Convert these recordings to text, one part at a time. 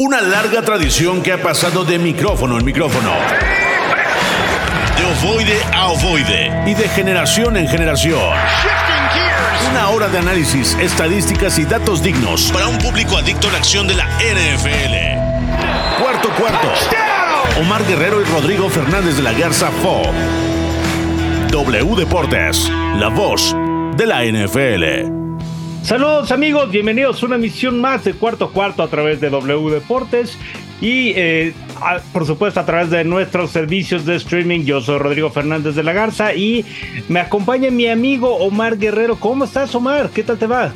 Una larga tradición que ha pasado de micrófono en micrófono. De ovoide a ovoide. Y de generación en generación. Una hora de análisis, estadísticas y datos dignos para un público adicto a la acción de la NFL. Cuarto cuarto. Omar Guerrero y Rodrigo Fernández de la Garza Fo. W Deportes, la voz de la NFL. Saludos amigos, bienvenidos a una emisión más de cuarto cuarto a través de W Deportes y eh, por supuesto a través de nuestros servicios de streaming. Yo soy Rodrigo Fernández de la Garza y me acompaña mi amigo Omar Guerrero. ¿Cómo estás Omar? ¿Qué tal te va?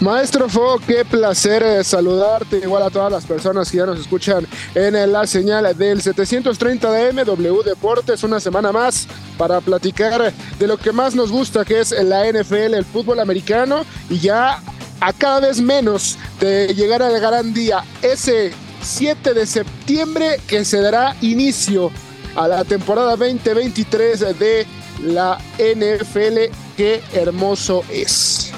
Maestro Fo, qué placer eh, saludarte, igual a todas las personas que ya nos escuchan en la señal del 730 de MW Deportes, una semana más para platicar de lo que más nos gusta, que es la NFL, el fútbol americano, y ya a cada vez menos de llegar al gran día, ese 7 de septiembre que se dará inicio a la temporada 2023 de la NFL. Qué hermoso es.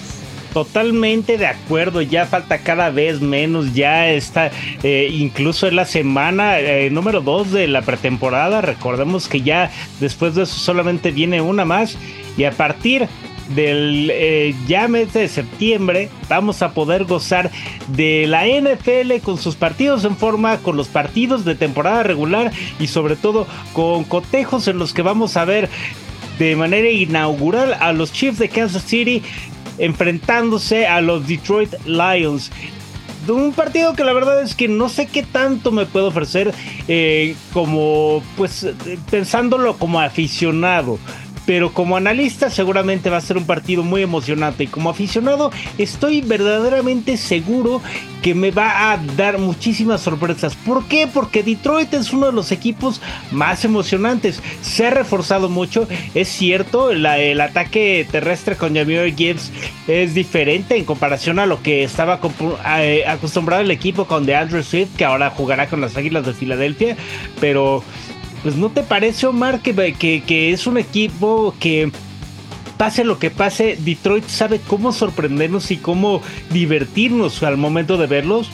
Totalmente de acuerdo, ya falta cada vez menos, ya está, eh, incluso en la semana eh, número 2 de la pretemporada, recordemos que ya después de eso solamente viene una más y a partir del eh, ya mes de septiembre vamos a poder gozar de la NFL con sus partidos en forma, con los partidos de temporada regular y sobre todo con cotejos en los que vamos a ver de manera inaugural a los Chiefs de Kansas City enfrentándose a los Detroit Lions. Un partido que la verdad es que no sé qué tanto me puedo ofrecer eh, como pues pensándolo como aficionado pero como analista seguramente va a ser un partido muy emocionante y como aficionado estoy verdaderamente seguro que me va a dar muchísimas sorpresas. ¿Por qué? Porque Detroit es uno de los equipos más emocionantes. Se ha reforzado mucho, es cierto, el ataque terrestre con Jameer Gibbs es diferente en comparación a lo que estaba eh, acostumbrado el equipo con DeAndre Swift, que ahora jugará con las Águilas de Filadelfia, pero pues no te parece, Omar, que, que, que es un equipo que pase lo que pase, Detroit sabe cómo sorprendernos y cómo divertirnos al momento de verlos?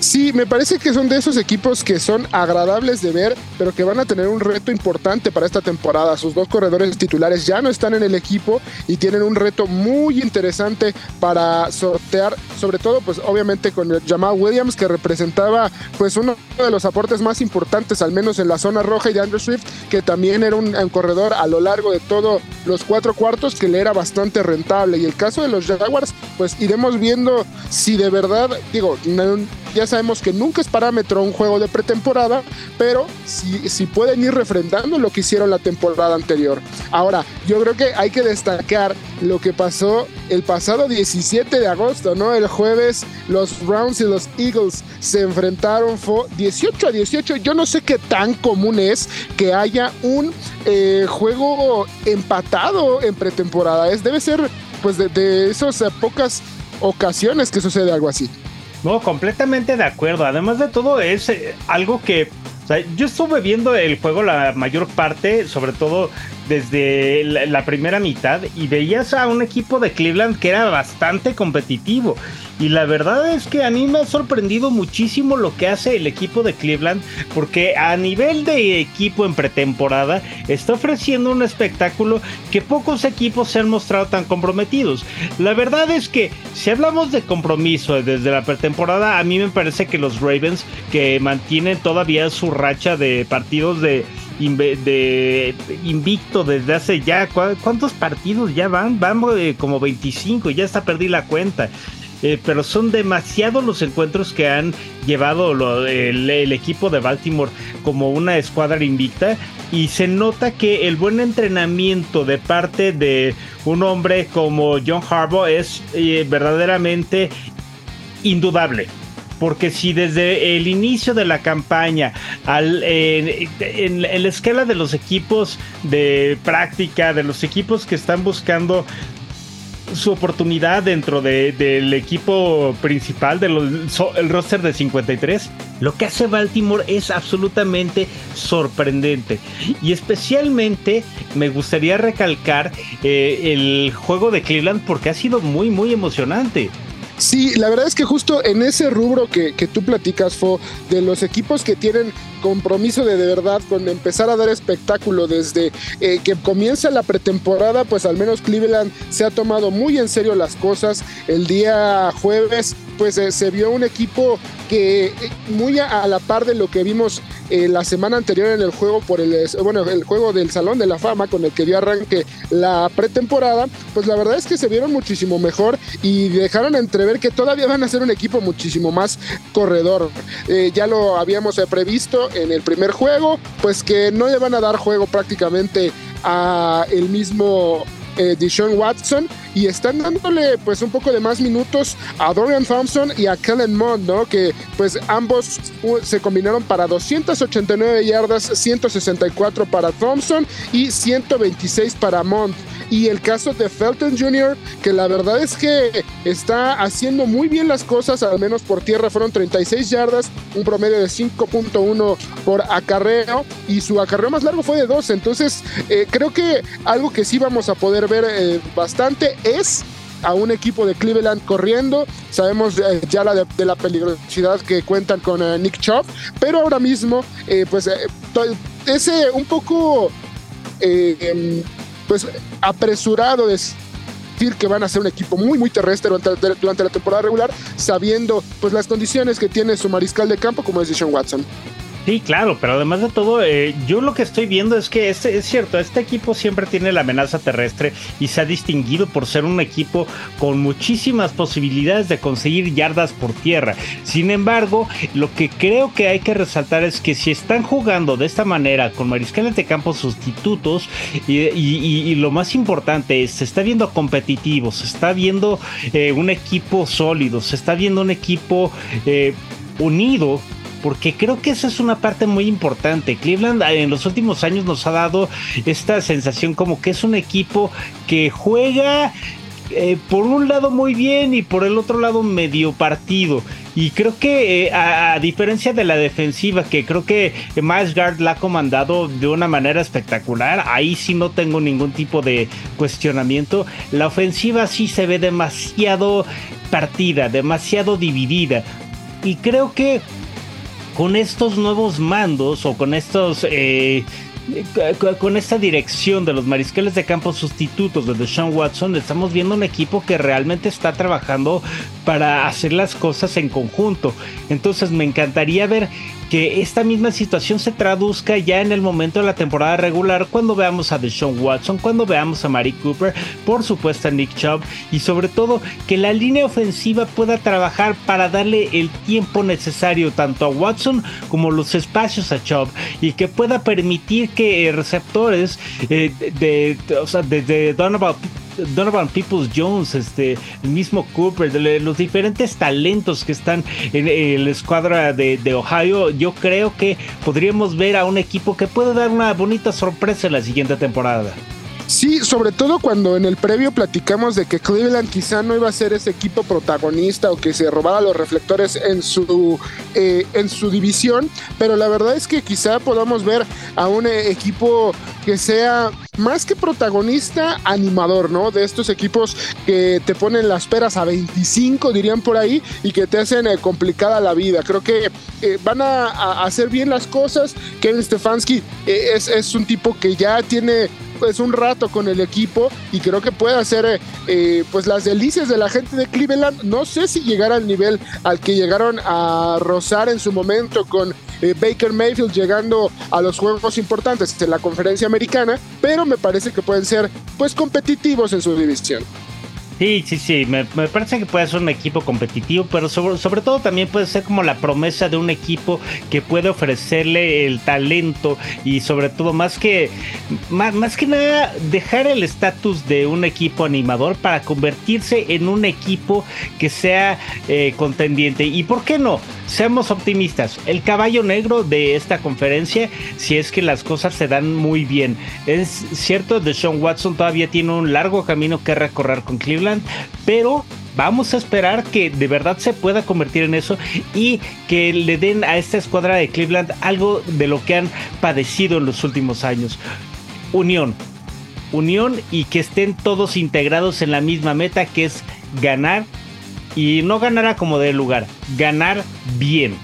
Sí, me parece que son de esos equipos que son agradables de ver, pero que van a tener un reto importante para esta temporada. Sus dos corredores titulares ya no están en el equipo y tienen un reto muy interesante para sortear, sobre todo, pues obviamente con Jamal Williams, que representaba pues uno de los aportes más importantes, al menos en la zona roja, y de Andrew Swift, que también era un, corredor a lo largo de todos los cuatro cuartos que le era bastante rentable. Y el caso de los Jaguars, pues iremos viendo si de verdad, digo, ya sabemos que nunca es parámetro un juego de pretemporada, pero si, si pueden ir refrendando lo que hicieron la temporada anterior. Ahora, yo creo que hay que destacar lo que pasó el pasado 17 de agosto, ¿no? El jueves los Browns y los Eagles se enfrentaron, fue 18 a 18. Yo no sé qué tan común es que haya un eh, juego empatado en pretemporada. Es, debe ser pues de, de esas pocas ocasiones que sucede algo así. No, completamente de acuerdo. Además de todo, es eh, algo que. yo estuve viendo el juego la mayor parte, sobre todo desde la, primera mitad, y veías a un equipo de Cleveland que era bastante competitivo. Y la verdad es que a mí me ha sorprendido muchísimo lo que hace el equipo de Cleveland, porque a nivel de equipo en pretemporada está ofreciendo un espectáculo que pocos equipos se han mostrado tan comprometidos. La verdad es que si hablamos de compromiso desde la pretemporada, a mí me parece que los Ravens, que mantienen todavía su racha de partidos de de invicto desde hace ya cuántos partidos ya van van eh, como 25 ya está perdí la cuenta. Eh, pero son demasiados los encuentros que han llevado el, equipo de Baltimore como una escuadra invicta y se nota que el buen entrenamiento de parte de un hombre como John Harbaugh es eh, verdaderamente indudable porque si desde el inicio de la campaña, al, en, la escala de los equipos de práctica, de los equipos que están buscando su oportunidad dentro del equipo principal del roster de 53. Lo que hace Baltimore es absolutamente sorprendente. Y especialmente me gustaría recalcar eh, el juego de Cleveland porque ha sido muy, muy emocionante. Sí, la verdad es que justo en ese rubro que, que tú platicas, Fo, de los equipos que tienen compromiso de de verdad con empezar a dar espectáculo desde eh, que comienza la pretemporada, pues al menos Cleveland se ha tomado muy en serio las cosas. El día jueves, pues eh, se vio un equipo que eh, muy a, la par de lo que vimos la semana anterior en el juego por el bueno el juego del Salón de la Fama con el que dio arranque la pretemporada, pues la verdad es que se vieron muchísimo mejor y dejaron entrever que todavía van a ser un equipo muchísimo más corredor. ya lo habíamos previsto en el primer juego, pues que no le van a dar juego prácticamente a el mismo eh, Watson y están dándole pues un poco de más minutos a Dorian Thompson y a Kellen Mond, ¿no? Que pues ambos se combinaron para 289 yardas, 164 para Thompson y 126 para Mond y el caso de Felton Jr., que la verdad es que está haciendo muy bien las cosas, al menos por tierra fueron 36 yardas, un promedio de 5.1 por acarreo y su acarreo más largo fue de 12, entonces eh, creo que algo que sí vamos a poder ver eh, bastante es a un equipo de Cleveland corriendo. Sabemos eh, ya la de, la peligrosidad que cuentan con Nick Chubb, pero ahora mismo, pues, ese un poco em, pues apresurado decir que van a ser un equipo muy muy terrestre durante, durante, la temporada regular, sabiendo pues las condiciones que tiene su mariscal de campo como es Deshaun Watson. Sí, claro, pero además de todo, eh, yo lo que estoy viendo es que este, es cierto, este equipo siempre tiene la amenaza terrestre y se ha distinguido por ser un equipo con muchísimas posibilidades de conseguir yardas por tierra. Sin embargo, lo que creo que hay que resaltar es que si están jugando de esta manera con mariscales de campo sustitutos y, lo más importante es, se está viendo competitivo, se está viendo eh, un equipo sólido, se está viendo un equipo eh, unido porque creo que esa es una parte muy importante. Cleveland eh, en los últimos años nos ha dado esta sensación como que es un equipo que juega eh, por un lado muy bien y por el otro lado medio partido. Y creo que eh, a, diferencia de la defensiva, que creo que Miles Guard la ha comandado de una manera espectacular, ahí sí no tengo ningún tipo de cuestionamiento. La ofensiva sí se ve demasiado partida, demasiado dividida. Y creo que con estos nuevos mandos o con estos eh, con esta dirección de los mariscales de campo sustitutos de Deshaun Watson, estamos viendo un equipo que realmente está trabajando para hacer las cosas en conjunto. Entonces me encantaría ver que esta misma situación se traduzca ya en el momento de la temporada regular cuando veamos a Deshaun Watson, cuando veamos a Mari Cooper, por supuesto a Nick Chubb y sobre todo que la línea ofensiva pueda trabajar para darle el tiempo necesario tanto a Watson como los espacios a Chubb y que pueda permitir que receptores eh, de, Donovan Donovan Peoples Jones, este, el mismo Cooper, de los diferentes talentos que están en, la escuadra de, de, Ohio, yo creo que podríamos ver a un equipo que puede dar una bonita sorpresa en la siguiente temporada. Sí, sobre todo cuando en el previo platicamos de que Cleveland quizá no iba a ser ese equipo protagonista o que se robara los reflectores en su, eh, en su división, pero la verdad es que quizá podamos ver a un eh, equipo que sea más que protagonista, animador, ¿no? De estos equipos que te ponen las peras a 25, dirían por ahí, y que te hacen eh, complicada la vida. Creo que van a, hacer bien las cosas. Kevin Stefanski es, es un tipo que ya tiene pues un rato con el equipo y creo que puede hacer eh, eh, pues las delicias de la gente de Cleveland. No sé si llegar al nivel al que llegaron a rozar en su momento con eh, Baker Mayfield llegando a los juegos importantes de la conferencia americana, pero me parece que pueden ser pues competitivos en su división. Sí, sí, sí, me, parece que puede ser un equipo competitivo, pero sobre, sobre, todo también puede ser como la promesa de un equipo que puede ofrecerle el talento y sobre todo más que, más, que nada dejar el estatus de un equipo animador para convertirse en un equipo que sea eh, contendiente. ¿Y por qué no? Seamos optimistas. El caballo negro de esta conferencia, si es que las cosas se dan muy bien. Es cierto, de Sean Watson todavía tiene un largo camino que recorrer con Cleveland pero vamos a esperar que de verdad se pueda convertir en eso y que le den a esta escuadra de Cleveland algo de lo que han padecido en los últimos años. Unión. Unión y que estén todos integrados en la misma meta que es ganar y no ganar como de lugar, ganar bien.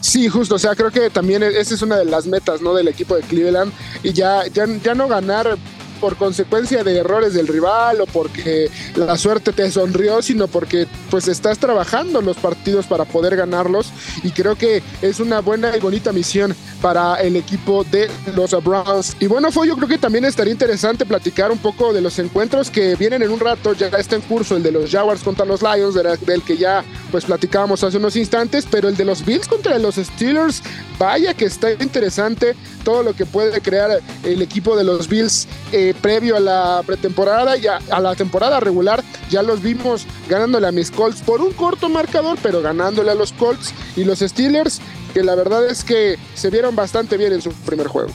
Sí, justo, o sea, creo que también e-, esa es una de las metas, ¿no? Del equipo de Cleveland y ya, ya, ya no ganar por consecuencia de errores del rival o porque la suerte te sonrió, sino porque pues estás trabajando los partidos para poder ganarlos y creo que es una buena y bonita misión para el equipo de los Browns. Y bueno, fue yo creo que también estaría interesante platicar un poco de los encuentros que vienen en un rato, ya está en curso el de los Jaguars contra los Lions, del que ya pues platicábamos hace unos instantes, pero el de los Bills contra los Steelers, vaya que está interesante todo lo que puede crear el equipo de los Bills eh, previo a la pretemporada y a, la temporada regular. Ya los vimos ganándole a mis Colts por un corto marcador, pero ganándole a los Colts y los Steelers, que la verdad es que se vieron bastante bien en su primer juego.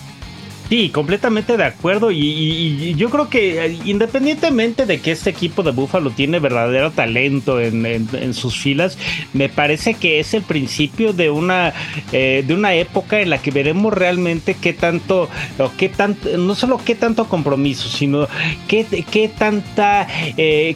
Sí, completamente de acuerdo. Y, yo creo que eh, independientemente de que este equipo de Buffalo tiene verdadero talento en, sus filas, me parece que es el principio de una, eh, de una época en la que veremos realmente qué tanto, o qué tanto, no solo qué tanto compromiso, sino qué, qué tanta, eh,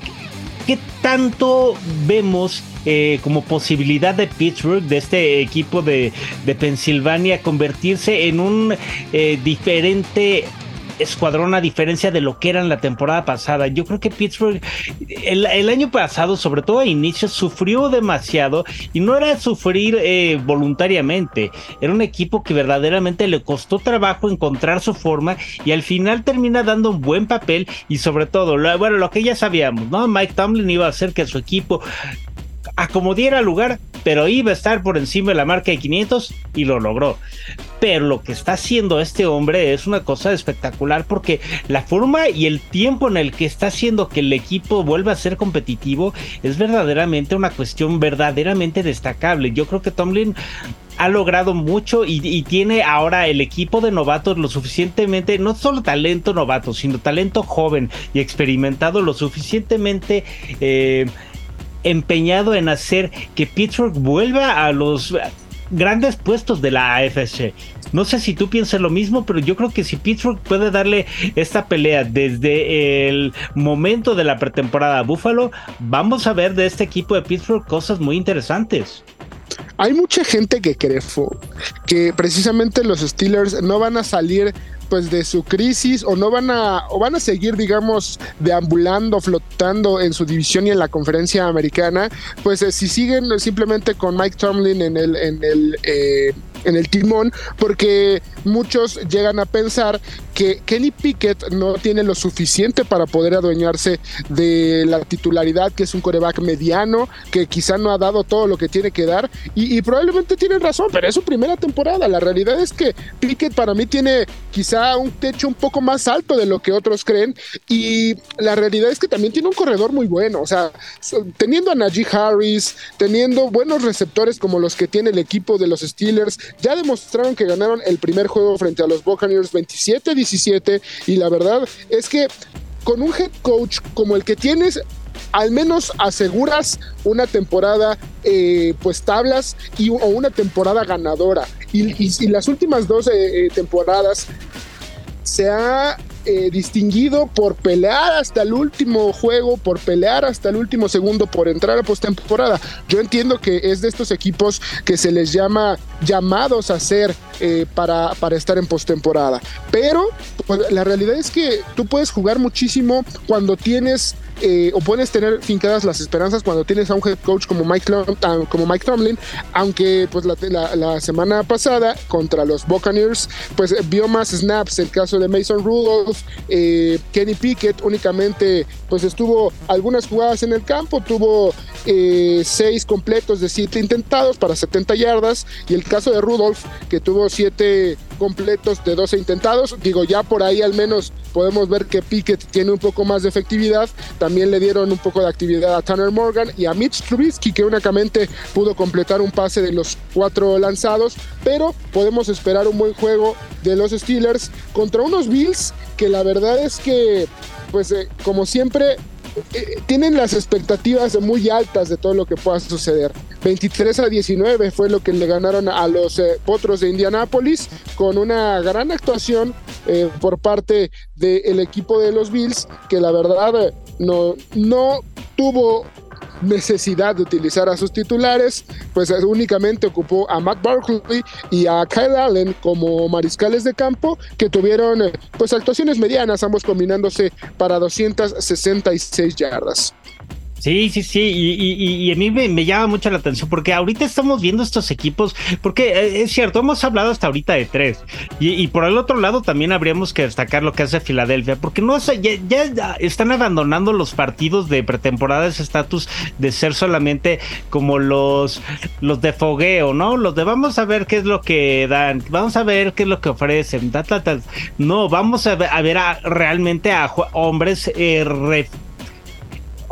qué tanto vemos eh, como posibilidad de Pittsburgh, de este equipo de, de Pensilvania, convertirse en un eh, diferente escuadrón a diferencia de lo que era en la temporada pasada. Yo creo que Pittsburgh el, año pasado, sobre todo a inicios, sufrió demasiado y no era sufrir eh, voluntariamente. Era un equipo que verdaderamente le costó trabajo encontrar su forma y al final termina dando un buen papel y sobre todo, bueno, lo que ya sabíamos, ¿no? Mike Tomlin iba a hacer que su equipo acomodiera lugar, pero iba a estar por encima de la marca de 500 y lo logró. Pero lo que está haciendo este hombre es una cosa espectacular porque la forma y el tiempo en el que está haciendo que el equipo vuelva a ser competitivo es verdaderamente una cuestión verdaderamente destacable. Yo creo que Tomlin ha logrado mucho y, tiene ahora el equipo de novatos lo suficientemente, no solo talento novato, sino talento joven y experimentado lo suficientemente... Eh, empeñado en hacer que Pittsburgh vuelva a los grandes puestos de la AFC. No sé si tú piensas lo mismo, pero yo creo que si Pittsburgh puede darle esta pelea desde el momento de la pretemporada a Buffalo, vamos a ver de este equipo de Pittsburgh cosas muy interesantes. Hay mucha gente que cree que precisamente los Steelers no van a salir pues de su crisis o no van a o van a seguir digamos deambulando flotando en su división y en la conferencia americana pues eh, si siguen simplemente con Mike Tomlin en el en el eh, en el timón, porque muchos llegan a pensar que Kenny Pickett no tiene lo suficiente para poder adueñarse de la titularidad, que es un coreback mediano, que quizá no ha dado todo lo que tiene que dar, y, probablemente tienen razón, pero es su primera temporada. La realidad es que Pickett para mí tiene quizá un techo un poco más alto de lo que otros creen, y la realidad es que también tiene un corredor muy bueno, o sea, teniendo a Najee Harris, teniendo buenos receptores como los que tiene el equipo de los Steelers, ya demostraron que ganaron el primer juego frente a los Buccaneers 27-17 y la verdad es que con un head coach como el que tienes al menos aseguras una temporada eh, pues tablas y, o una temporada ganadora. Y, las últimas dos eh, eh, temporadas se ha eh, distinguido por pelear hasta el último juego, por pelear hasta el último segundo, por entrar a postemporada. Yo entiendo que es de estos equipos que se les llama llamados a ser eh, para, para estar en postemporada. Pero pues, la realidad es que tú puedes jugar muchísimo cuando tienes eh, o puedes tener fincadas las esperanzas cuando tienes a un head coach como Mike, ah, como Mike Tomlin, aunque pues la, semana pasada contra los Buccaneers pues vio más snaps el caso de Mason Rudolph, eh, Kenny Pickett únicamente pues estuvo algunas jugadas en el campo, tuvo eh, seis completos de siete intentados para 70 yardas y el caso de Rudolph que tuvo siete completos de 12 intentados, digo ya por ahí al menos podemos ver que Pickett tiene un poco más de efectividad, también le dieron un poco de actividad a Tanner Morgan y a Mitch Trubisky, que únicamente pudo completar un pase de los cuatro lanzados. Pero podemos esperar un buen juego de los Steelers contra unos Bills que la verdad es que, pues eh, como siempre, eh, tienen las expectativas muy altas de todo lo que pueda suceder. 23 a 19 fue lo que le ganaron a los eh, Potros de Indianápolis con una gran actuación eh, por parte del equipo de los Bills que la verdad no, no tuvo necesidad de utilizar a sus titulares, pues únicamente ocupó a Matt Barkley y a Kyle Allen como mariscales de campo que tuvieron pues actuaciones medianas, ambos combinándose para 266 yardas. Sí, sí, sí, y, a mí me, llama mucho la atención porque ahorita estamos viendo estos equipos, porque eh, es cierto, hemos hablado hasta ahorita de tres, y, por el otro lado también habríamos que destacar lo que hace Filadelfia, porque no ya, ya están abandonando los partidos de pretemporada, ese estatus de ser solamente como los, los de fogueo, ¿no? Los de vamos a ver qué es lo que dan, vamos a ver qué es lo que ofrecen, no, vamos a ver a, ver realmente a hombres eh,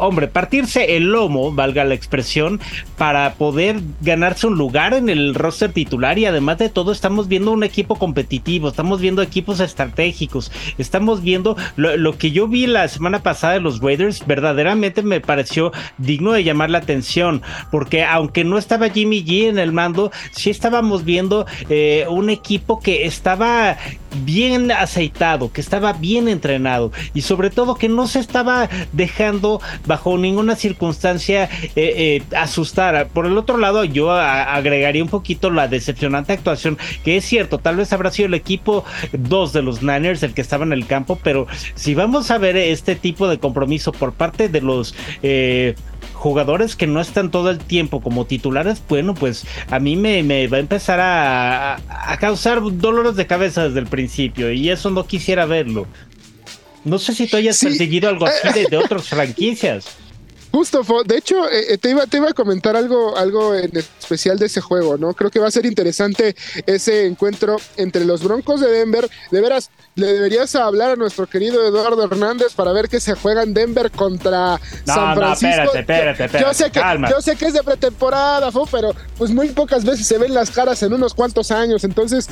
hombre, partirse el lomo, valga la expresión, para poder ganarse un lugar en el roster titular y además de todo estamos viendo un equipo competitivo, estamos viendo equipos estratégicos, estamos viendo lo, que yo vi la semana pasada de los Raiders, verdaderamente me pareció digno de llamar la atención, porque aunque no estaba Jimmy G en el mando, sí estábamos viendo eh, un equipo que estaba bien aceitado, que estaba bien entrenado y sobre todo que no se estaba dejando bajo ninguna circunstancia eh, eh, asustar. Por el otro lado, yo agregaría un poquito la decepcionante actuación, que es cierto, tal vez habrá sido el equipo 2 de los Niners el que estaba en el campo, pero si vamos a ver este tipo de compromiso por parte de los... Eh, jugadores que no están todo el tiempo como titulares, bueno, pues a mí me, va a empezar a, causar dolores de cabeza desde el principio y eso no quisiera verlo. No sé si tú hayas perseguido algo así de, de otras franquicias. Justo, de hecho, eh, eh, te, iba, te iba a comentar algo, algo en especial de ese juego, ¿no? Creo que va a ser interesante ese encuentro entre los Broncos de Denver. De veras, le deberías hablar a nuestro querido Eduardo Hernández para ver que se juega en Denver contra San Francisco. No, espérate, espérate, espérate, yo, sé que, yo sé que es de pretemporada, pero pues muy pocas veces se ven las caras en unos cuantos años. Entonces,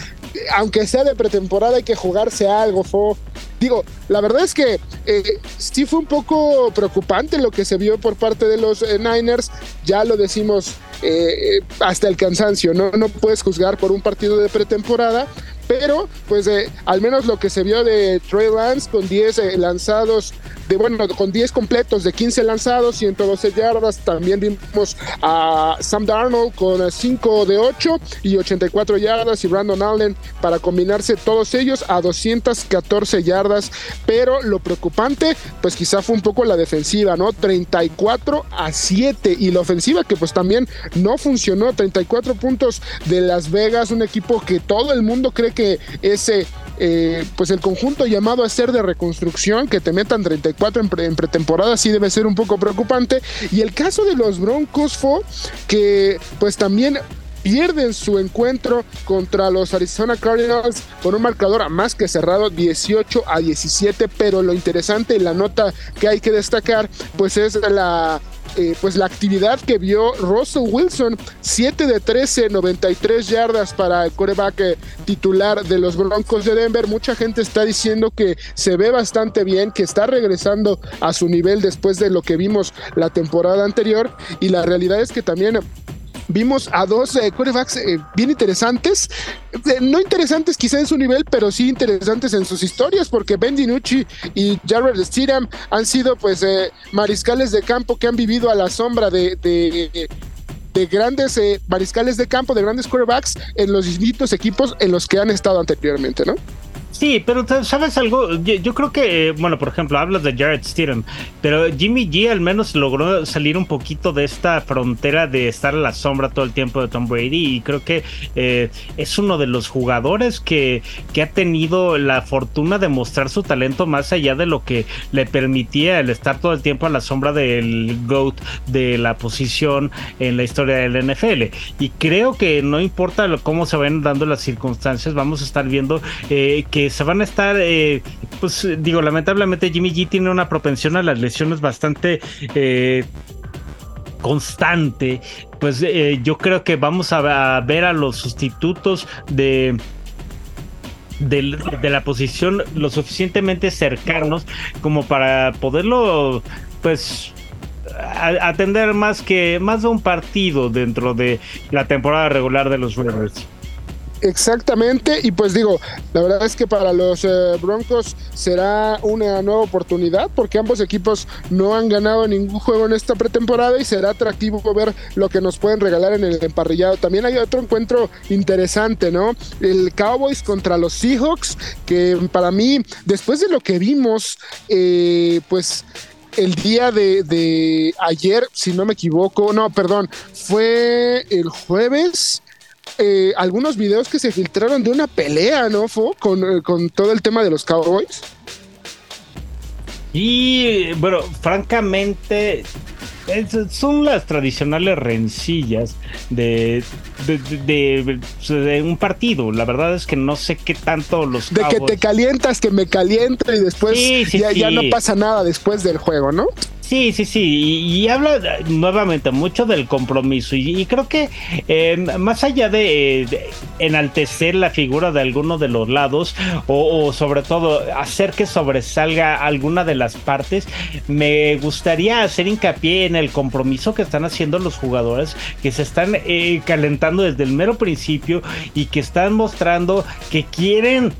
aunque sea de pretemporada, hay que jugarse algo, Fo. Digo, la verdad es que eh, sí fue un poco preocupante lo que se vio por parte de los eh, Niners. Ya lo decimos eh, hasta el cansancio, ¿no? No puedes juzgar por un partido de pretemporada, pero pues eh, al menos lo que se vio de Trey Lance con 10 eh, lanzados, de bueno, con 10 completos de 15 lanzados, 112 yardas, también vimos a Sam Darnold con 5 de 8 y 84 yardas y Brandon Allen para combinarse todos ellos a 214 yardas, pero lo preocupante pues quizá fue un poco la defensiva, ¿no? 34 a 7 y la ofensiva que pues también no funcionó, 34 puntos de Las Vegas, un equipo que todo el mundo cree que que ese, eh, pues el conjunto llamado a ser de reconstrucción, que te metan 34 en, pretemporada, sí debe ser un poco preocupante. Y el caso de los Broncos fue que pues también pierden su encuentro contra los Arizona Cardinals con un marcador más que cerrado 18 a 17, pero lo interesante y la nota que hay que destacar pues es la eh, pues la actividad que vio Russell Wilson, 7 de 13, 93 yardas para el coreback eh, titular de los Broncos de Denver. Mucha gente está diciendo que se ve bastante bien, que está regresando a su nivel después de lo que vimos la temporada anterior y la realidad es que también vimos a dos eh, quarterbacks eh, bien interesantes, eh, no interesantes quizá en su nivel, pero sí interesantes en sus historias, porque Ben DiNucci y Jared Stidham han sido pues mariscales de campo que han vivido a la sombra de, de, de grandes mariscales de campo, de grandes quarterbacks en los distintos equipos en los que han estado anteriormente, ¿no? Sí, pero ¿sabes algo? Yo, creo que, bueno, por ejemplo, hablas de Jared Stidham, pero Jimmy G al menos logró salir un poquito de esta frontera de estar a la sombra todo el tiempo de Tom Brady y creo que eh, es uno de los jugadores que, que ha tenido la fortuna de mostrar su talento más allá de lo que le permitía el estar todo el tiempo a la sombra del GOAT de la posición en la historia del NFL. Y creo que no importa cómo se vayan dando las circunstancias, vamos a estar viendo eh, que se van a estar, eh, pues digo, lamentablemente Jimmy G tiene una propensión a las lesiones bastante eh, constante. Pues eh, yo creo que vamos a, ver a los sustitutos de, de, la posición lo suficientemente cercanos como para poderlo, pues atender más que más de un partido dentro de la temporada regular de los Raiders. Exactamente, y pues digo, la verdad es que para los eh, Broncos será una nueva oportunidad porque ambos equipos no han ganado ningún juego en esta pretemporada y será atractivo ver lo que nos pueden regalar en el emparrillado. También hay otro encuentro interesante, ¿no? El Cowboys contra los Seahawks, que para mí, después de lo que vimos, eh, pues el día de, de, ayer, si no me equivoco, no, perdón, fue el jueves. Eh, algunos videos que se filtraron de una pelea, ¿no? Fue con, eh, con todo el tema de los Cowboys. Y bueno, francamente, son las tradicionales rencillas de de, un partido. La verdad es que no sé qué tanto los. De que te calientas, que me caliento y después ya, no pasa nada después del juego, ¿no? Sí, sí, sí, y, habla nuevamente mucho del compromiso y, creo que eh, más allá de, enaltecer la figura de alguno de los lados o, sobre todo hacer que sobresalga alguna de las partes, me gustaría hacer hincapié en el compromiso que están haciendo los jugadores que se están eh, calentando desde el mero principio y que están mostrando que quieren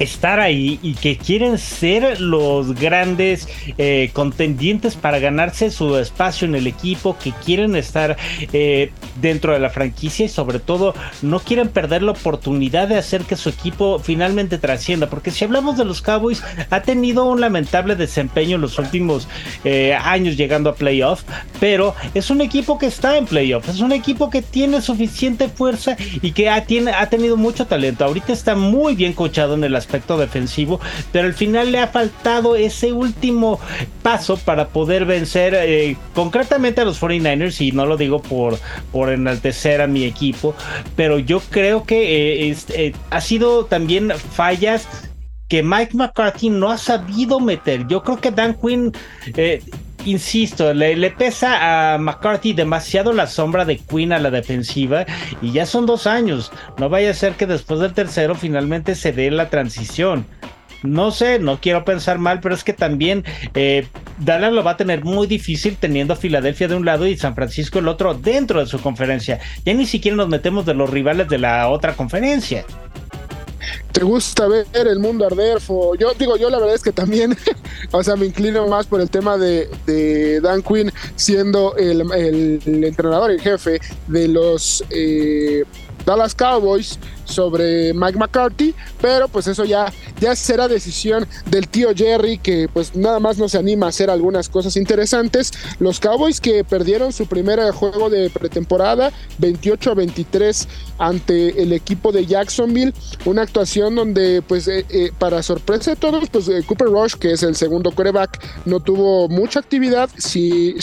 estar ahí y que quieren ser los grandes eh, contendientes para ganarse su espacio en el equipo, que quieren estar eh, dentro de la franquicia y sobre todo no quieren perder la oportunidad de hacer que su equipo finalmente trascienda. Porque si hablamos de los Cowboys, ha tenido un lamentable desempeño en los últimos eh, años llegando a playoff, pero es un equipo que está en playoff, es un equipo que tiene suficiente fuerza y que ha, tiene, ha tenido mucho talento. Ahorita está muy bien coachado en el aspecto aspecto defensivo, pero al final le ha faltado ese último paso para poder vencer eh, concretamente a los 49ers, y no lo digo por, por enaltecer a mi equipo, pero yo creo que eh, eh, ha sido también fallas que Mike McCarthy no ha sabido meter. Yo creo que Dan Quinn insisto, le, pesa a McCarthy demasiado la sombra de Quinn a la defensiva y ya son dos años. No vaya a ser que después del tercero finalmente se dé la transición. No sé, no quiero pensar mal, pero es que también eh, Dallas lo va a tener muy difícil teniendo a Filadelfia de un lado y San Francisco el otro dentro de su conferencia. Ya ni siquiera nos metemos de los rivales de la otra conferencia te gusta ver el mundo arder. Yo digo, yo la verdad es que también, o sea, me inclino más por el tema de, Dan Quinn siendo el, el, entrenador y jefe de los eh, Dallas Cowboys sobre Mike McCarthy, pero pues eso ya, ya será decisión del tío Jerry que pues nada más no se anima a hacer algunas cosas interesantes. Los Cowboys que perdieron su primer juego de pretemporada 28 a 23 ante el equipo de Jacksonville, una actuación donde pues eh, eh, para sorpresa de todos pues eh, Cooper Rush que es el segundo quarterback no tuvo mucha actividad, si,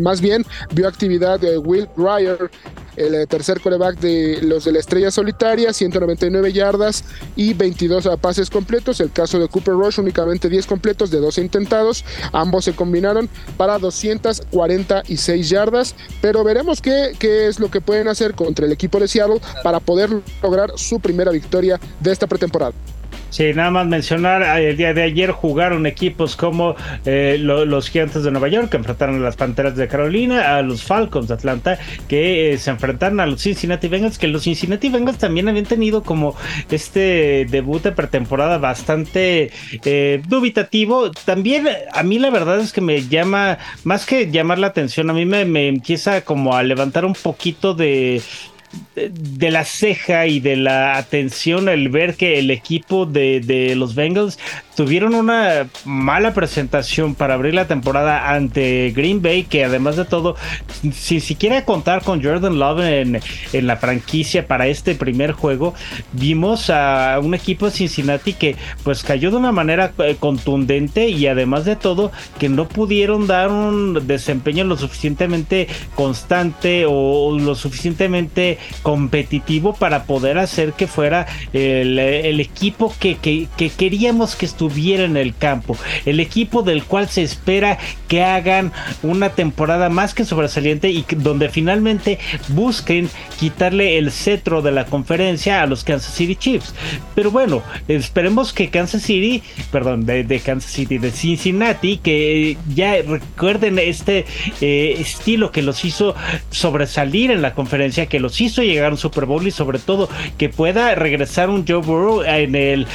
más bien vio actividad de Will Ryer el tercer coreback de los de la Estrella Solitaria, 199 yardas y 22 pases completos. El caso de Cooper Rush, únicamente 10 completos de 12 intentados. Ambos se combinaron para 246 yardas, pero veremos qué, qué es lo que pueden hacer contra el equipo de Seattle para poder lograr su primera victoria de esta pretemporada. Sí, nada más mencionar, eh, el día de ayer jugaron equipos como eh, los Gigantes de Nueva York, que enfrentaron a las Panteras de Carolina, a los Falcons de Atlanta, que eh, se enfrentaron a los Cincinnati Bengals, que los Cincinnati Bengals también habían tenido como este debut de pretemporada bastante dubitativo. También a mí la verdad es que me llama, más que llamar la atención, a mí me, me empieza como a levantar un poquito de de, la ceja y de la atención el ver que el equipo de, de, los Bengals tuvieron una mala presentación para abrir la temporada ante Green Bay, que además de todo, sin siquiera contar con Jordan Love en, en la franquicia para este primer juego, vimos a un equipo de Cincinnati que pues cayó de una manera eh, contundente y además de todo que no pudieron dar un desempeño lo suficientemente constante o lo suficientemente competitivo para poder hacer que fuera el, equipo que, que, queríamos que estuviera estuviera en el campo. El equipo del cual se espera que hagan una temporada más que sobresaliente y donde finalmente busquen quitarle el cetro de la conferencia a los Kansas City Chiefs. Pero bueno, esperemos que Kansas City, perdón, de, Kansas City, de Cincinnati, que ya recuerden este eh, estilo que los hizo sobresalir en la conferencia, que los hizo llegar a un Super Bowl y sobre todo que pueda regresar un Joe Burrow en el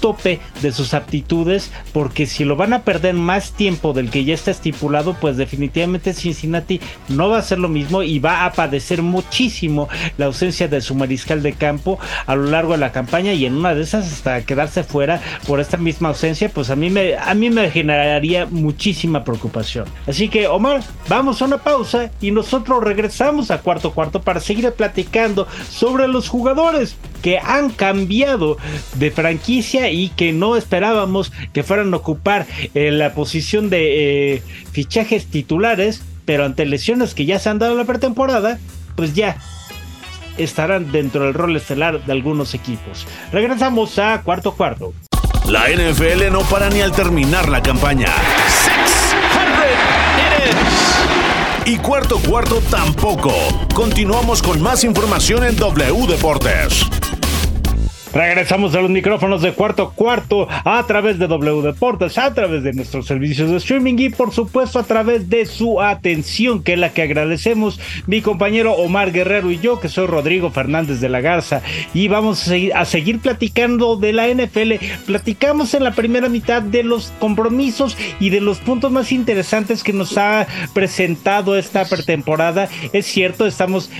tope de sus aptitudes, porque si lo van a perder más tiempo del que ya está estipulado, pues definitivamente Cincinnati no va a ser lo mismo y va a padecer muchísimo la ausencia de su mariscal de campo a lo largo de la campaña y en una de esas hasta quedarse fuera por esta misma ausencia, pues a mí me, a mí me generaría muchísima preocupación. Así que Omar, vamos a una pausa y nosotros regresamos a cuarto cuarto para seguir platicando sobre los jugadores que han cambiado de franquicia que no esperábamos que fueran a ocupar eh, la posición de eh, fichajes titulares, pero ante lesiones que ya se han dado en la pretemporada, pues ya estarán dentro del rol estelar de algunos equipos. Regresamos a cuarto cuarto. La NFL no para ni al terminar la campaña. Y cuarto cuarto tampoco. Continuamos con más información en W Deportes. Regresamos a los micrófonos de cuarto cuarto a través de W Deportes, a través de nuestros servicios de streaming y por supuesto a través de su atención, que es la que agradecemos mi compañero Omar Guerrero y yo, que soy Rodrigo Fernández de la Garza. Y vamos a seguir, a seguir platicando de la NFL. Platicamos en la primera mitad de los compromisos y de los puntos más interesantes que nos ha presentado esta pretemporada. Es cierto, estamos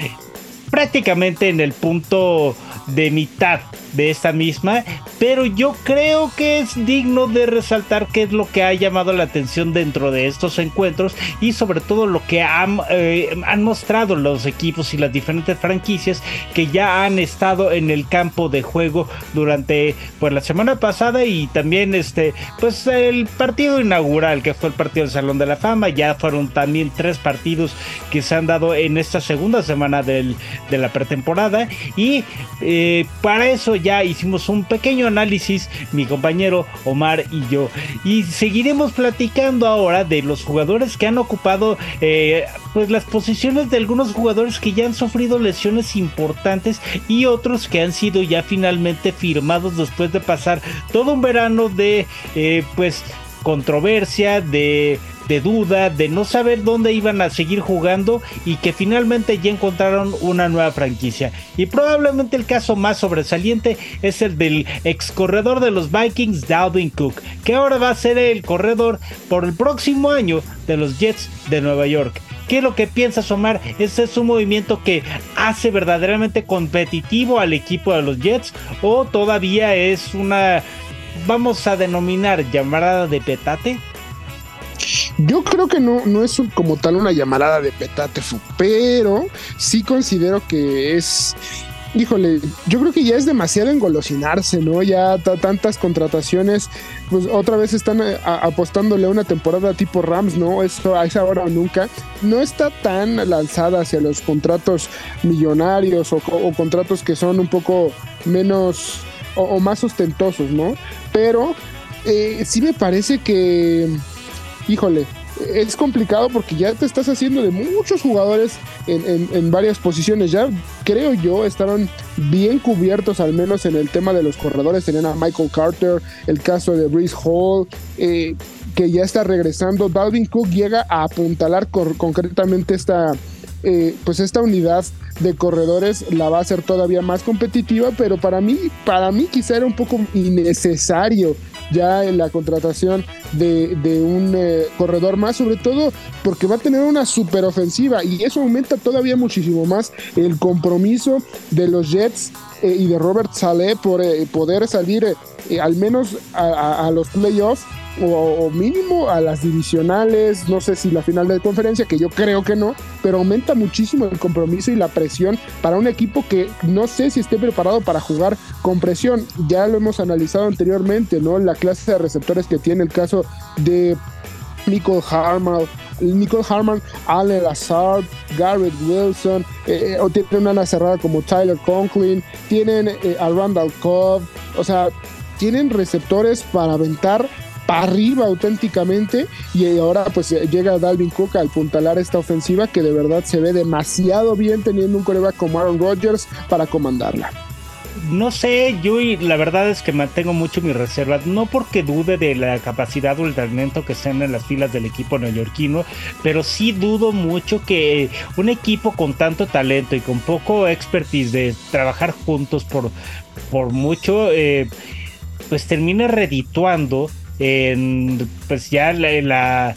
prácticamente en el punto de mitad de esta misma, pero yo creo que es digno de resaltar qué es lo que ha llamado la atención dentro de estos encuentros y sobre todo lo que han, eh, han mostrado los equipos y las diferentes franquicias que ya han estado en el campo de juego durante pues la semana pasada y también este pues el partido inaugural que fue el partido del Salón de la Fama, ya fueron también tres partidos que se han dado en esta segunda semana del, de la pretemporada y eh, para eso ya hicimos un pequeño análisis, mi compañero Omar y yo. Y seguiremos platicando ahora de los jugadores que han ocupado eh, pues las posiciones de algunos jugadores que ya han sufrido lesiones importantes y otros que han sido ya finalmente firmados después de pasar todo un verano de eh, pues controversia, de de duda, de no saber dónde iban a seguir jugando y que finalmente ya encontraron una nueva franquicia. Y probablemente el caso más sobresaliente es el del ex corredor de los Vikings, Dalvin Cook, que ahora va a ser el corredor por el próximo año de los Jets de Nueva York. ¿Qué es lo que piensas, Omar? ¿Ese es un movimiento que hace verdaderamente competitivo al equipo de los Jets? ¿O todavía es una, vamos a denominar, llamada de petate? Yo creo que no, no es como tal una llamarada de petate, pero sí considero que es híjole, yo creo que ya es demasiado engolosinarse, ¿no? Ya tantas contrataciones, pues otra vez están eh, apostándole a una temporada tipo Rams, ¿no? Eso a esa hora o nunca. No está tan lanzada hacia los contratos millonarios o, contratos que son un poco menos o, más ostentosos, ¿no? Pero eh, sí me parece que híjole, es complicado porque ya te estás haciendo de muchos jugadores en, varias posiciones. Ya creo yo estaban bien cubiertos, al menos en el tema de los corredores. Tenían a Michael Carter, el caso de Breeze Hall, eh, que ya está regresando. Dalvin Cook llega a apuntalar concretamente esta, eh, pues esta unidad de corredores la va a hacer todavía más competitiva, pero para mí, para mí quizá era un poco innecesario ya en la contratación de, un eh, corredor más, sobre todo porque va a tener una super ofensiva y eso aumenta todavía muchísimo más el compromiso de los Jets eh, y de Robert Saleh por eh, poder salir al menos a los playoffs o, mínimo a las divisionales, no sé si la final de conferencia, que yo creo que no, pero aumenta muchísimo el compromiso y la presión para un equipo que no sé si esté preparado para jugar con presión. Ya lo hemos analizado anteriormente, ¿no? La clase de receptores que tiene el caso de Nicole Harman, Nicole Harman, Allen Lazard, Garrett Wilson, eh, eh, o tienen una cerrada como Tyler Conklin, tienen eh, a Randall Cobb, o sea, tienen receptores para aventar para arriba auténticamente y ahora pues llega Dalvin Cook al puntalar esta ofensiva que de verdad se ve demasiado bien teniendo un coreback como Aaron Rodgers para comandarla. No sé, yo la verdad es que mantengo mucho mi reserva, no porque dude de la capacidad o el talento que estén en las filas del equipo neoyorquino, pero sí dudo mucho que un equipo con tanto talento y con poco expertise de trabajar juntos por, por mucho, eh, pues termine redituando en pues ya la,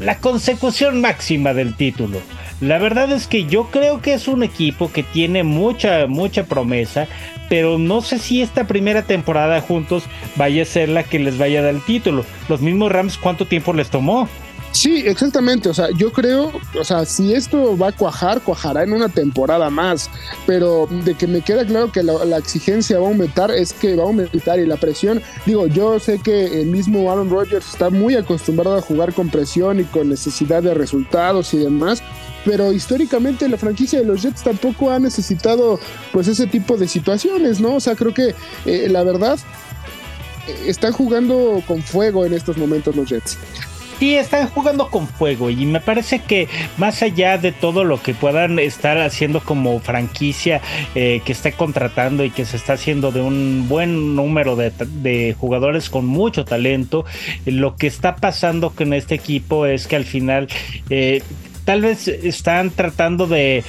la consecución máxima del título. La verdad es que yo creo que es un equipo que tiene mucha, mucha promesa, pero no sé si esta primera temporada juntos vaya a ser la que les vaya a dar el título. Los mismos Rams, ¿cuánto tiempo les tomó? Sí, exactamente. O sea, yo creo, o sea, si esto va a cuajar, cuajará en una temporada más. Pero de que me queda claro que la, exigencia va a aumentar, es que va a aumentar y la presión. Digo, yo sé que el mismo Aaron Rodgers está muy acostumbrado a jugar con presión y con necesidad de resultados y demás pero históricamente la franquicia de los Jets tampoco ha necesitado pues ese tipo de situaciones, ¿no? O sea, creo que eh, la verdad eh, están jugando con fuego en estos momentos los Jets. Sí, están jugando con fuego y me parece que más allá de todo lo que puedan estar haciendo como franquicia eh, que esté contratando y que se está haciendo de un buen número de, jugadores con mucho talento, lo que está pasando con este equipo es que al final tal vez están tratando de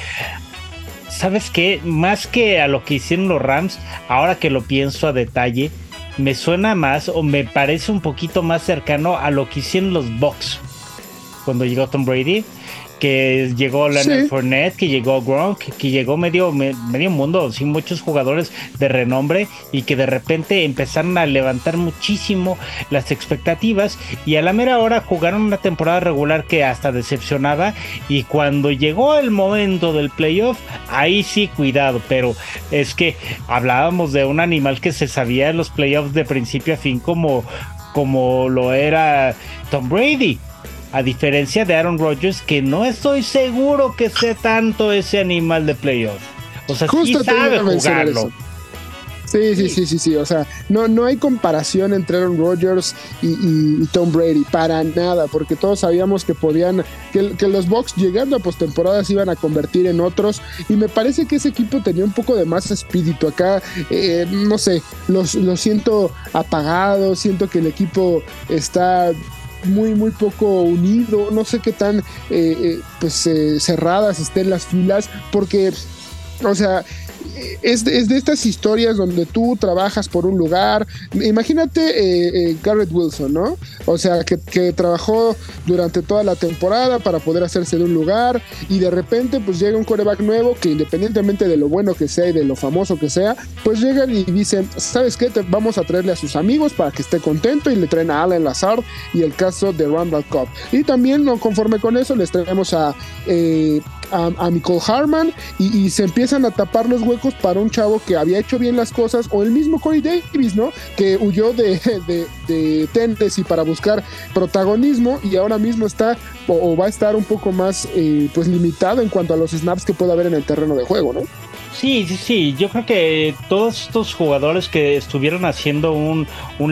¿sabes qué? Más que a lo que hicieron los Rams, ahora que lo pienso a detalle, me suena más o me parece un poquito más cercano a lo que hicieron los Bucks cuando llegó Tom Brady que llegó Leonard Fournette, que llegó Gronk, que llegó medio, medio mundo, sin muchos jugadores de renombre y que de repente empezaron a levantar muchísimo las expectativas y a la mera hora jugaron una temporada regular que hasta decepcionaba y cuando llegó el momento del playoff, ahí sí cuidado, pero es que hablábamos de un animal que se sabía en los playoffs de principio a fin como, como lo era Tom Brady a diferencia de Aaron Rodgers, que no estoy seguro que sea tanto ese animal de playoff. O sea, sí sabe jugarlo. Sí, sí, sí, sí, sí. O sea, no, no hay comparación entre Aaron Rodgers y, Tom Brady, para nada, porque todos sabíamos que podían, que, los Bucks llegando a postemporada se iban a convertir en otros. Y me parece que ese equipo tenía un poco de más espíritu. Acá, eh, no sé, los, lo siento apagado, siento que el equipo está muy, muy poco unido, no sé qué tan eh, eh, pues eh, cerradas estén las filas, porque, o sea, es de, estas historias donde tú trabajas por un lugar. Imagínate eh, eh, Garrett Wilson, ¿no? O sea, que, trabajó durante toda la temporada para poder hacerse de un lugar y de repente pues llega un coreback nuevo que independientemente de lo bueno que sea y de lo famoso que sea, pues llegan y dicen, ¿sabes qué? Vamos a traerle a sus amigos para que esté contento y le traen a Alan Lazard y el caso de Randall Cobb. Y también, no conforme con eso, les traemos a... Eh, a, a Nicole Harman y, se empiezan a tapar los huecos para un chavo que había hecho bien las cosas, o el mismo Corey Davis, ¿no? Que huyó de, de, de para buscar protagonismo y ahora mismo está o, va a estar un poco más eh, pues limitado en cuanto a los snaps que puede haber en el terreno de juego, ¿no? Sí, sí, sí. Yo creo que todos estos jugadores que estuvieron haciendo un,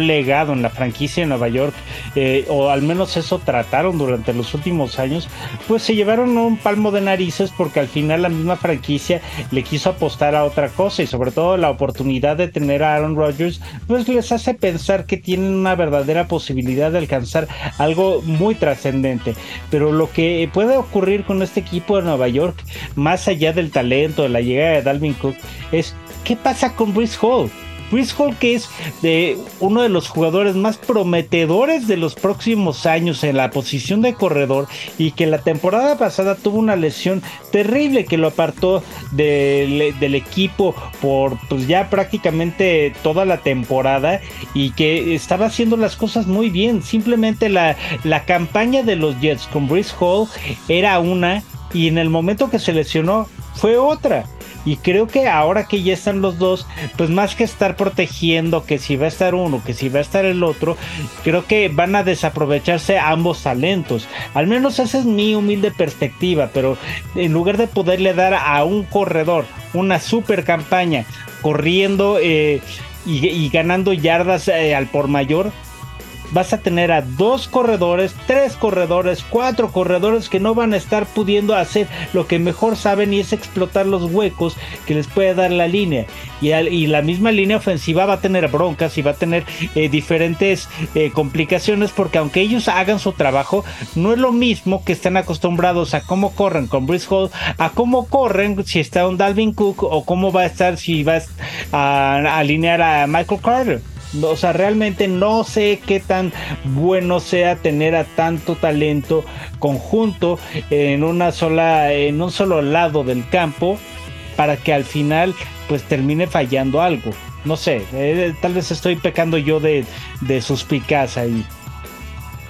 legado en la franquicia de Nueva York, eh, o al menos eso trataron durante los últimos años, pues se llevaron un palmo de narices porque al final la misma franquicia le quiso apostar a otra cosa y sobre todo la oportunidad de tener a Aaron Rodgers, pues les hace pensar que tienen una verdadera posibilidad de alcanzar algo muy trascendente. Pero lo que puede ocurrir con este equipo de Nueva York, más allá del talento, de la llegada de Es ¿qué pasa con Brice Hall? Brice Hall que es de uno de los jugadores más prometedores de los próximos años en la posición de corredor y que la temporada pasada tuvo una lesión terrible que lo apartó del, equipo por pues ya prácticamente toda la temporada y que estaba haciendo las cosas muy bien. Simplemente la, la campaña de los Jets con Brice Hall era una y en el momento que se lesionó fue otra. Y creo que ahora que ya están los dos, pues más que estar protegiendo que si va a estar uno, que si va a estar el otro, creo que van a desaprovecharse ambos talentos. Al menos esa es mi humilde perspectiva, pero en lugar de poderle dar a un corredor una super campaña corriendo, eh, y, ganando yardas eh, al por mayor, vas a tener a dos corredores, tres corredores, cuatro corredores que no van a estar pudiendo hacer lo que mejor saben y es explotar los huecos que les puede dar la línea. Y, la misma línea ofensiva va a tener broncas y va a tener eh, diferentes eh, complicaciones porque aunque ellos hagan su trabajo, no es lo mismo que están acostumbrados a cómo corren con Brice Hall, a cómo corren si está un Dalvin Cook o cómo va a estar si vas a alinear a Michael Carter. O sea, realmente no sé qué tan bueno sea tener a tanto talento conjunto en una sola, en un solo lado del campo para que al final pues termine fallando algo. No sé, eh, tal vez estoy pecando yo de, de suspicaz ahí.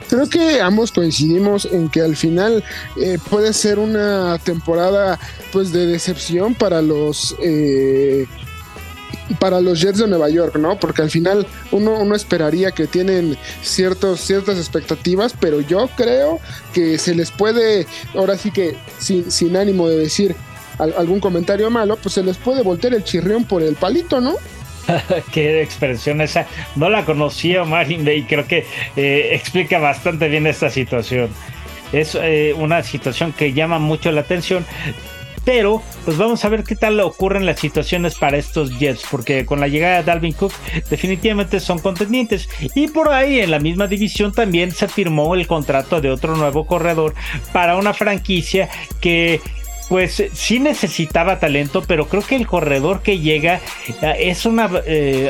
Creo que ambos coincidimos en que al final eh, puede ser una temporada pues de decepción para los eh, para los Jets de Nueva York, ¿no? Porque al final uno, uno esperaría que tienen ciertos, ciertas expectativas, pero yo creo que se les puede, ahora sí que sin, sin ánimo de decir algún comentario malo, pues se les puede voltear el chirrión por el palito, ¿no? Qué expresión esa. No la conocía, Marin, y creo que eh, explica bastante bien esta situación. Es eh, una situación que llama mucho la atención. Pero, pues vamos a ver qué tal ocurren las situaciones para estos Jets, porque con la llegada de Dalvin Cook definitivamente son contendientes. Y por ahí en la misma división también se firmó el contrato de otro nuevo corredor para una franquicia que pues sí necesitaba talento, pero creo que el corredor que llega eh, es una, eh,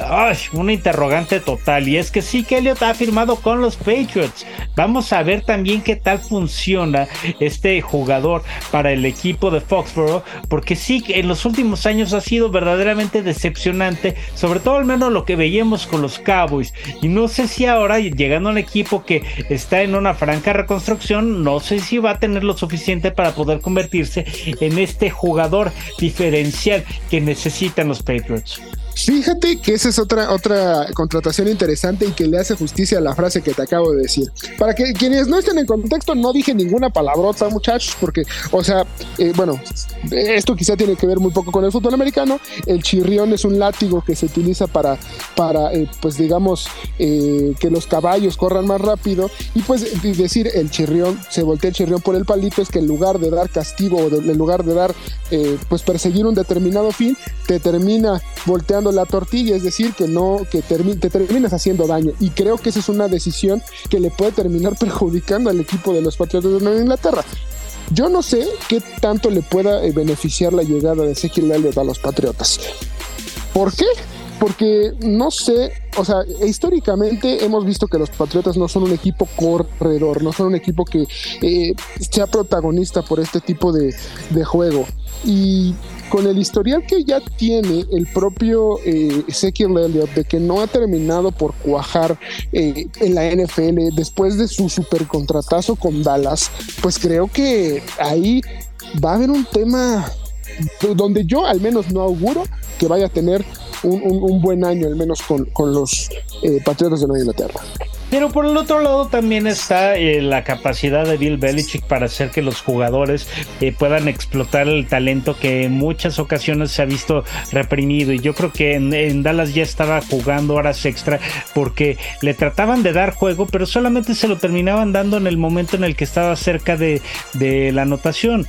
una interrogante total. Y es que sí que Elliot ha firmado con los Patriots. Vamos a ver también qué tal funciona este jugador para el equipo de Foxborough, porque sí en los últimos años ha sido verdaderamente decepcionante, sobre todo al menos lo que veíamos con los Cowboys. Y no sé si ahora, llegando a un equipo que está en una franca reconstrucción, no sé si va a tener lo suficiente para poder convertirse en este jugador diferencial que necesitan los Patriots. Fíjate que esa es otra, otra contratación interesante y que le hace justicia a la frase que te acabo de decir. Para que quienes no estén en contexto, no dije ninguna palabrota, muchachos, porque, o sea, eh, bueno, esto quizá tiene que ver muy poco con el fútbol americano. El chirrión es un látigo que se utiliza para, para eh, pues digamos, eh, que los caballos corran más rápido. Y pues decir el chirrión, se voltea el chirrión por el palito, es que en lugar de dar castigo o en lugar de dar, pues perseguir un determinado fin, te termina volteando la tortilla, es decir, que no, que te terminas haciendo daño. Y creo que esa es una decisión que le puede terminar perjudicando al equipo de los Patriotas de Nueva Inglaterra. Yo no sé qué tanto le pueda eh, beneficiar la llegada de Ezequiel Elliott a los Patriotas. ¿Por qué? Porque no sé, o sea, históricamente hemos visto que los Patriotas no son un equipo corredor, no son un equipo que eh, sea protagonista por este tipo de, juego. Y con el historial que ya tiene el propio eh, Ezequiel Elliott de que no ha terminado por cuajar eh, en la NFL después de su super contratazo con Dallas, pues creo que ahí va a haber un tema donde yo al menos no auguro que vaya a tener un, buen año, al menos con, los eh, Patriotas de Nueva Inglaterra. Pero por el otro lado también está eh, la capacidad de Bill Belichick para hacer que los jugadores eh, puedan explotar el talento que en muchas ocasiones se ha visto reprimido. Y yo creo que en, Dallas ya estaba jugando horas extra porque le trataban de dar juego, pero solamente se lo terminaban dando en el momento en el que estaba cerca de, de la anotación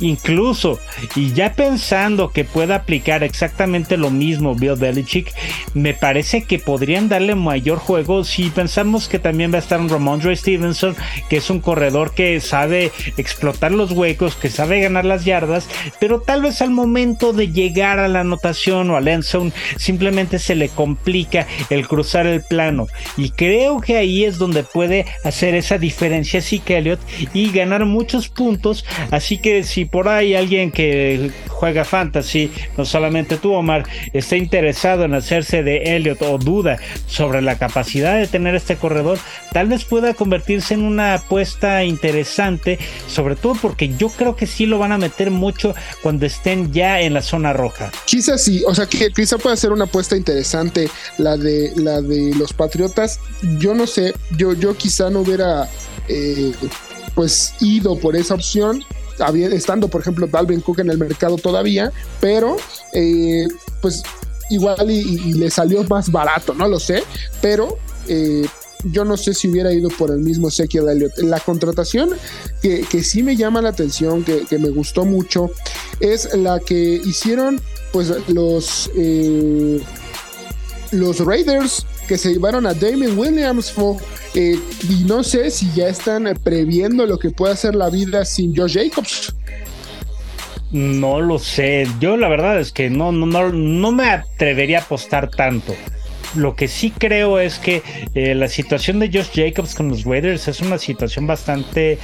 incluso y ya pensando que pueda aplicar exactamente lo mismo Bill Belichick me parece que podrían darle mayor juego si pensamos que también va a estar un Ramondre Stevenson que es un corredor que sabe explotar los huecos que sabe ganar las yardas pero tal vez al momento de llegar a la anotación o al end zone simplemente se le complica el cruzar el plano. Y creo que ahí es donde puede hacer esa diferencia que Elliott y ganar muchos puntos. Así que si por ahí alguien que juega fantasy, no solamente tú, Omar, está interesado en hacerse de Elliot o duda sobre la capacidad de tener este corredor, tal vez pueda convertirse en una apuesta interesante, sobre todo porque yo creo que sí lo van a meter mucho cuando estén ya en la zona roja. Quizás sí, o sea, que quizá pueda ser una apuesta interesante la de la de los Patriotas. Yo no sé, yo yo quizá no hubiera eh, pues ido por esa opción estando, por ejemplo, Dalvin Cook en el mercado todavía, pero eh, pues igual y, le salió más barato, no lo sé, pero eh, yo no sé si hubiera ido por el mismo Ezekiel Elliott. La contratación que, que sí me llama la atención, que, que, me gustó mucho, es la que hicieron pues los, eh, los Raiders que se llevaron a Damien Williams eh, y no sé si ya están previendo lo que puede hacer la vida sin Josh Jacobs. No lo sé. Yo la verdad es que no, no, no, no me atrevería a apostar tanto. Lo que sí creo es que eh, la situación de Josh Jacobs con los Raiders es una situación bastante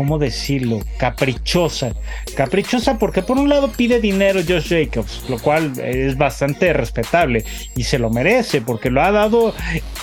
¿cómo decirlo? Caprichosa. Caprichosa porque por un lado pide dinero Josh Jacobs, lo cual es bastante respetable y se lo merece porque lo ha dado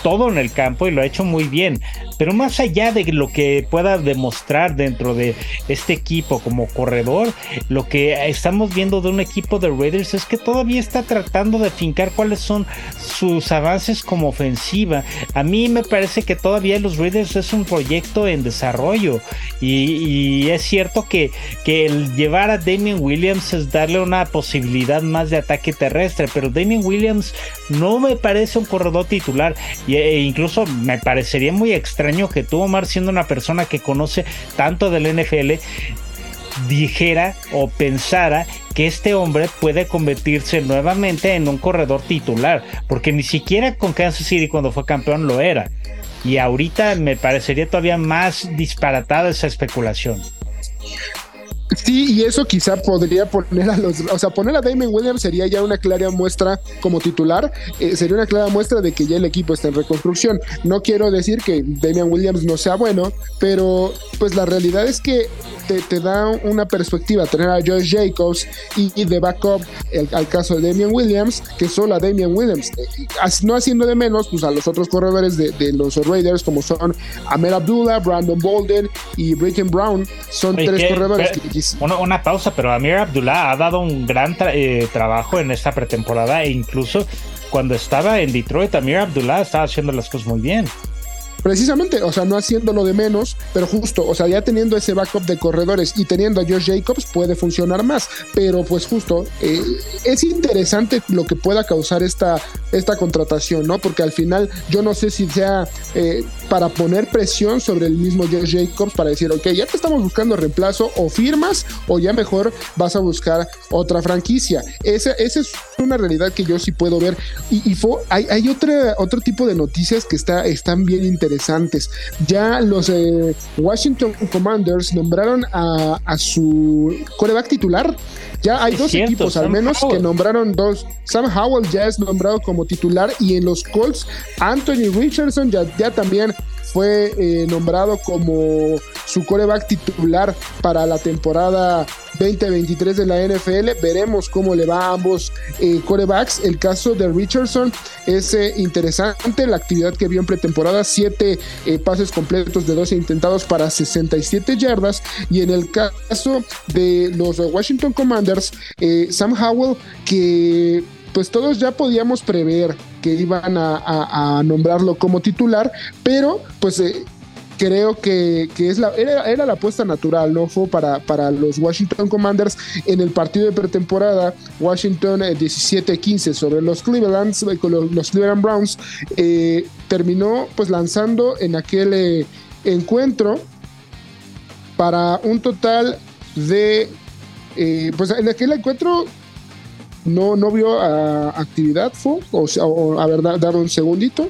todo en el campo y lo ha hecho muy bien. Pero más allá de lo que pueda demostrar dentro de este equipo como corredor, lo que estamos viendo de un equipo de Raiders es que todavía está tratando de fincar cuáles son sus avances como ofensiva. A mí me parece que todavía los Raiders es un proyecto en desarrollo y y, es cierto que, que, el llevar a Damien Williams es darle una posibilidad más de ataque terrestre, pero Damien Williams no me parece un corredor titular e incluso me parecería muy extraño que tú, Omar, siendo una persona que conoce tanto del NFL, dijera o pensara que este hombre puede convertirse nuevamente en un corredor titular, porque ni siquiera con Kansas City cuando fue campeón lo era. Y ahorita me parecería todavía más disparatada esa especulación. Sí, y eso quizá podría poner a los, o sea, poner a Damon Williams sería ya una clara muestra como titular, eh, sería una clara muestra de que ya el equipo está en reconstrucción. No quiero decir que Damian Williams no sea bueno, pero pues la realidad es que te, da una perspectiva tener a Josh Jacobs y, de backup al caso de Damian Williams, que solo a Damian Williams, eh, no haciendo de menos pues a los otros corredores de, los Raiders como son Amer Abdullah, Brandon Bolden y Britton Brown, son tres corredores que una, pausa, pero Amir Abdullah ha dado un gran eh, trabajo en esta pretemporada e incluso cuando estaba en Detroit, Amir Abdullah estaba haciendo las cosas muy bien. Precisamente, o sea, no haciéndolo de menos, pero justo, o sea, ya teniendo ese backup de corredores y teniendo a Josh Jacobs puede funcionar más, pero pues justo eh, es interesante lo que pueda causar esta, esta contratación, ¿no? Porque al final yo no sé si sea eh, para poner presión sobre el mismo Josh Jacobs para decir, ok, ya te estamos buscando reemplazo o firmas o ya mejor vas a buscar otra franquicia. Esa, es una realidad que yo sí puedo ver. Y, hay, otro tipo de noticias que está, están bien interesantes. Ya los eh, Washington Commanders nombraron a, a su coreback titular. Ya hay dos equipos al menos que nombraron dos. Sam Howell ya es nombrado como titular y en los Colts Anthony Richardson ya, ya también fue eh, nombrado como su coreback titular para la temporada 2023 de la NFL. Veremos cómo le va a ambos eh, corebacks. El caso de Richardson es eh, interesante. La actividad que vio en pretemporada, 7 pases completos de 12 intentados para 67 yardas. Y en el caso de los Washington Commanders, Sam Howell, que pues todos ya podíamos prever que iban a, nombrarlo como titular, pero pues eh, creo que, es la, era, la apuesta natural, ¿no? Fue para, para los Washington Commanders en el partido de pretemporada, Washington 17-15 eh, sobre los Cleveland, eh, los, Cleveland Browns, terminó pues lanzando en aquel encuentro para un total de, pues en aquel encuentro no, no vio actividad, fue, o, a ver, dame un segundito.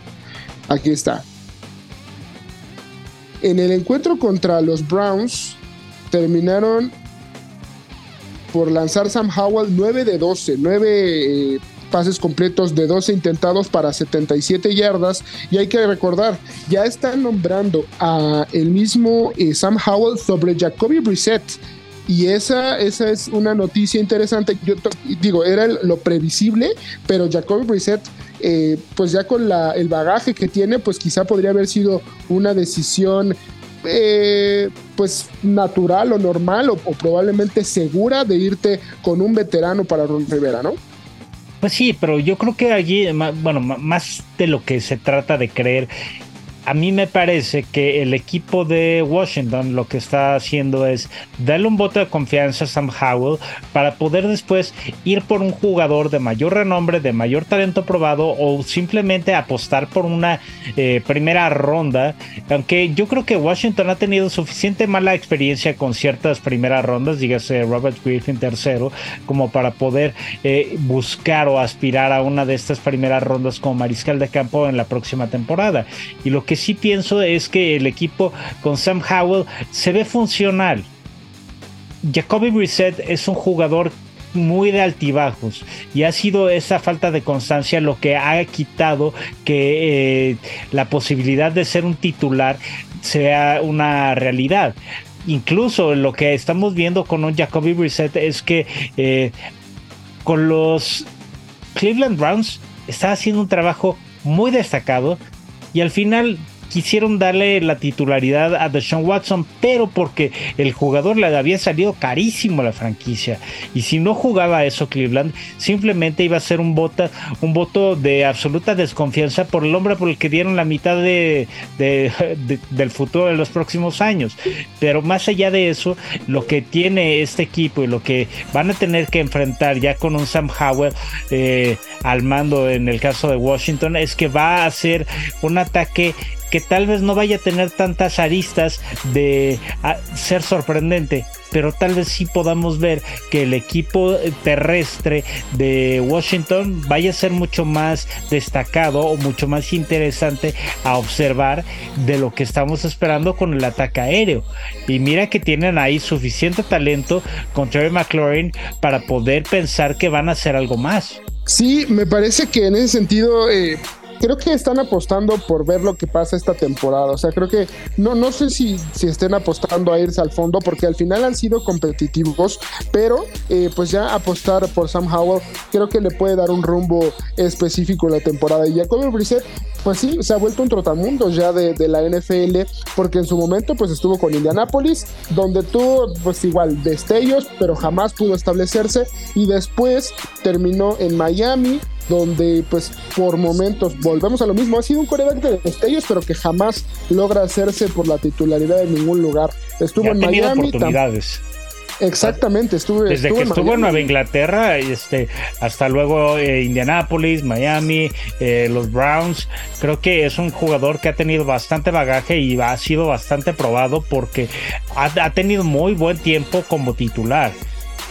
Aquí está. En el encuentro contra los Browns, terminaron por lanzar Sam Howell 9 de 12, 9 eh, pases completos de 12 intentados para 77 yardas. Y hay que recordar, ya están nombrando a el mismo eh, Sam Howell sobre Jacoby Brissett y esa, esa es una noticia interesante. Yo digo, era lo previsible, pero Jacoby Brissett, eh, pues ya con la, el bagaje que tiene, pues quizá podría haber sido una decisión eh, pues natural o normal o, probablemente segura de irte con un veterano para Ron Rivera, ¿no? Pues sí, pero yo creo que allí, bueno, más de lo que se trata de creer a mí me parece que el equipo de Washington lo que está haciendo es darle un voto de confianza a Sam Howell para poder después ir por un jugador de mayor renombre, de mayor talento probado o simplemente apostar por una eh, primera ronda. Aunque yo creo que Washington ha tenido suficiente mala experiencia con ciertas primeras rondas, dígase Robert Griffin tercero, como para poder eh, buscar o aspirar a una de estas primeras rondas como mariscal de campo en la próxima temporada. Y lo que sí pienso es que el equipo con Sam Howell se ve funcional. Jacoby Brissett es un jugador muy de altibajos y ha sido esa falta de constancia lo que ha quitado que eh, la posibilidad de ser un titular sea una realidad. Incluso lo que estamos viendo con un Jacoby Brissett es que eh, con los Cleveland Browns está haciendo un trabajo muy destacado y al final quisieron darle la titularidad a Deshaun Watson, pero porque el jugador le había salido carísimo a la franquicia. Y si no jugaba eso Cleveland, simplemente iba a ser un, un voto de absoluta desconfianza por el hombre por el que dieron la mitad de, del futuro de los próximos años. Pero más allá de eso, lo que tiene este equipo y lo que van a tener que enfrentar ya con un Sam Howell eh, al mando en el caso de Washington es que va a ser un ataque que tal vez no vaya a tener tantas aristas de ser sorprendente, pero tal vez sí podamos ver que el equipo terrestre de Washington vaya a ser mucho más destacado o mucho más interesante a observar de lo que estamos esperando con el ataque aéreo. Y mira que tienen ahí suficiente talento con Terry McLaurin para poder pensar que van a hacer algo más. Sí, me parece que en ese sentido eh, creo que están apostando por ver lo que pasa esta temporada. O sea, creo que no, no sé si, si estén apostando a irse al fondo, porque al final han sido competitivos, pero eh, pues ya apostar por Sam Howell creo que le puede dar un rumbo específico en la temporada. Y Jacoby Brissett, pues sí, se ha vuelto un trotamundos ya de, de, la NFL, porque en su momento pues estuvo con Indianapolis, donde tuvo pues igual destellos, pero jamás pudo establecerse, y después terminó en Miami donde pues por momentos volvemos a lo mismo, ha sido un coreback de destellos, pero que jamás logra hacerse por la titularidad en ningún lugar. Estuvo en Miami. Oportunidades. Exactamente, estuve desde que estuvo en Nueva Inglaterra, este, hasta luego eh, Indianapolis, Miami, eh, los Browns. Creo que es un jugador que ha tenido bastante bagaje y ha sido bastante probado porque ha, tenido muy buen tiempo como titular.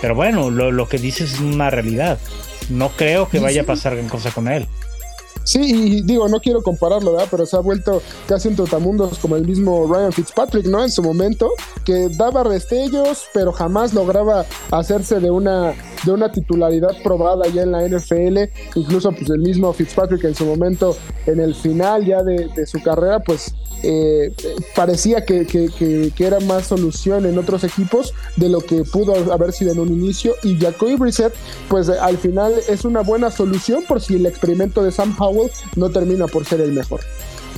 Pero bueno, lo, lo que dices es una realidad no creo que vaya a pasar gran cosa con él. Sí, y digo, no quiero compararlo, ¿verdad? Pero se ha vuelto casi un trotamundos como el mismo Ryan Fitzpatrick, ¿no? En su momento, que daba restellos, pero jamás lograba hacerse de una, de una titularidad probada ya en la NFL. Incluso, pues el mismo Fitzpatrick en su momento, en el final ya de, su carrera, pues eh, parecía que, era más solución en otros equipos de lo que pudo haber sido en un inicio. Y Jacoby Brissett, pues al final es una buena solución por si el experimento de Sam Howell no termina por ser el mejor.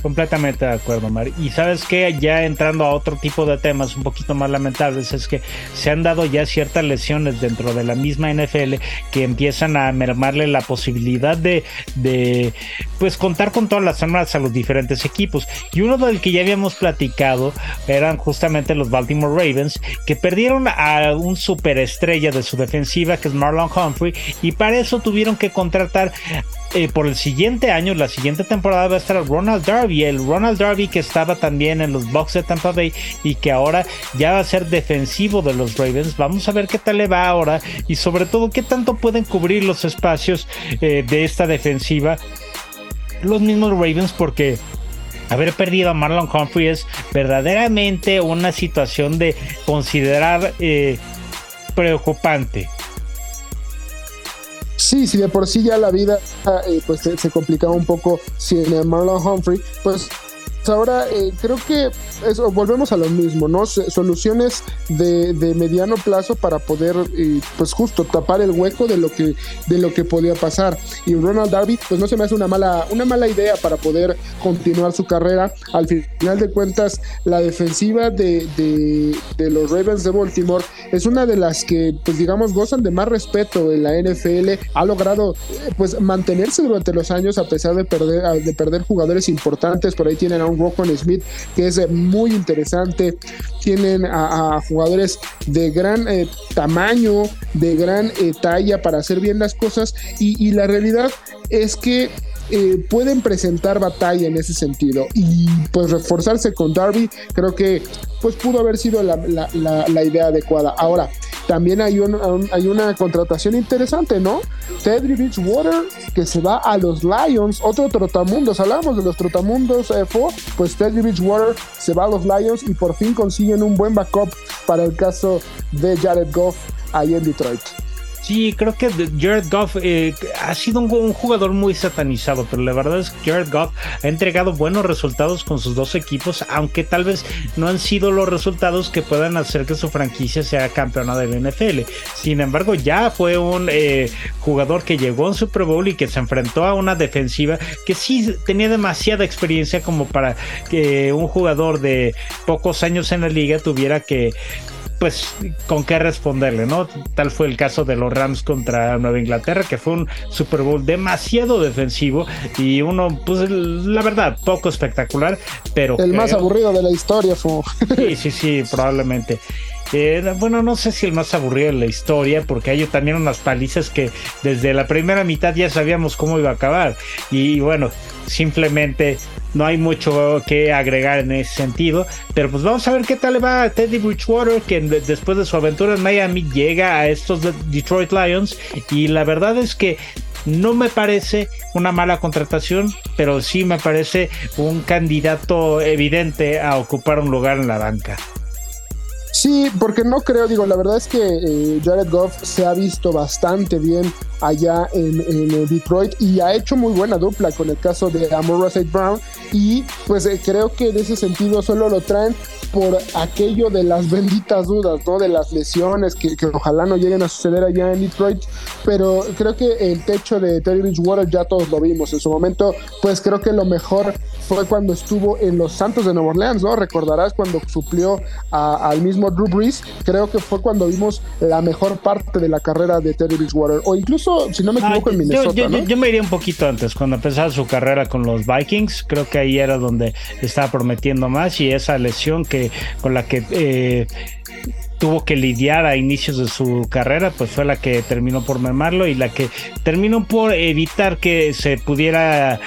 Completamente de acuerdo, Mari. Y sabes que ya entrando a otro tipo de temas un poquito más lamentables, es que se han dado ya ciertas lesiones dentro de la misma NFL que empiezan a mermarle la posibilidad de, de pues contar con todas las armas a los diferentes equipos. Y uno del que ya habíamos platicado eran justamente los Baltimore Ravens, que perdieron a un superestrella de su defensiva, que es Marlon Humphrey, y para eso tuvieron que contratar eh, por el siguiente año, la siguiente temporada va a estar Ronald Darby, el Ronald Darby que estaba también en los Bucks de Tampa Bay y que ahora ya va a ser defensivo de los Ravens. Vamos a ver qué tal le va ahora y sobre todo qué tanto pueden cubrir los espacios eh, de esta defensiva los mismos Ravens porque haber perdido a Marlon Humphrey es verdaderamente una situación de considerar eh, preocupante. Sí, si de por sí ya la vida eh, pues se, complicaba un poco sin Marlon Humphrey, pues ahora eh, creo que eso, volvemos a lo mismo, ¿no? Soluciones de, mediano plazo para poder, eh, pues justo tapar el hueco de lo que de lo que podía pasar. Y Ronald Darby, pues no se me hace una mala una mala idea para poder continuar su carrera. Al final de cuentas, la defensiva de, de, los Ravens de Baltimore es una de las que, pues digamos, gozan de más respeto en la NFL. Ha logrado, eh, pues, mantenerse durante los años a pesar de perder de perder jugadores importantes. Por ahí tienen a un Roquan Smith, que es muy interesante. Tienen a, jugadores de gran tamaño, de gran talla para hacer bien las cosas. y la realidad es que eh, pueden presentar batalla en ese sentido y pues reforzarse con Darby creo que pues pudo haber sido la, idea adecuada. Ahora, también hay, hay una contratación interesante, ¿no? Teddy Beachwater que se va a los Lions, otro trotamundos, hablamos de los trotamundos, eh, pues Teddy Beachwater se va a los Lions y por fin consiguen un buen backup para el caso de Jared Goff ahí en Detroit. Sí, creo que Jared Goff eh, ha sido un, jugador muy satanizado, pero la verdad es que Jared Goff ha entregado buenos resultados con sus dos equipos, aunque tal vez no han sido los resultados que puedan hacer que su franquicia sea campeona del NFL. Sin embargo, ya fue un eh, jugador que llegó en Super Bowl y que se enfrentó a una defensiva que sí tenía demasiada experiencia como para que un jugador de pocos años en la liga tuviera que pues con qué responderle, ¿no? Tal fue el caso de los Rams contra Nueva Inglaterra, que fue un Super Bowl demasiado defensivo y uno, pues la verdad, poco espectacular, pero... El más aburrido de la historia fue... Sí, sí, sí, probablemente. Eh, bueno, no sé si el más aburrido de la historia, porque hay también unas palizas que desde la primera mitad ya sabíamos cómo iba a acabar. Y bueno, simplemente no hay mucho que agregar en ese sentido. Pero pues vamos a ver qué tal le va a Teddy Bridgewater, que después de su aventura en Miami llega a estos Detroit Lions. Y la verdad es que no me parece una mala contratación, pero sí me parece un candidato evidente a ocupar un lugar en la banca. Sí, porque no creo, digo, la verdad es que eh, Jared Goff se ha visto bastante bien allá en, en, Detroit y ha hecho muy buena dupla con el caso de Amor St. Brown y pues eh, creo que en ese sentido solo lo traen por aquello de las benditas dudas, ¿no? De las lesiones que, ojalá no lleguen a suceder allá en Detroit, pero creo que el techo de Terry Bridgewater ya todos lo vimos en su momento, pues creo que lo mejor fue cuando estuvo en los Santos de Nueva Orleans, ¿no? Recordarás cuando suplió al mismo Drew Brees, creo que fue cuando vimos la mejor parte de la carrera de Terry Bridgewater, o incluso, si no me equivoco, en Minnesota. Yo, yo, me iría un poquito antes, cuando empezaba su carrera con los Vikings, creo que ahí era donde estaba prometiendo más y esa lesión que con la que eh, tuvo que lidiar a inicios de su carrera, pues fue la que terminó por mermarlo y la que terminó por evitar que se pudiera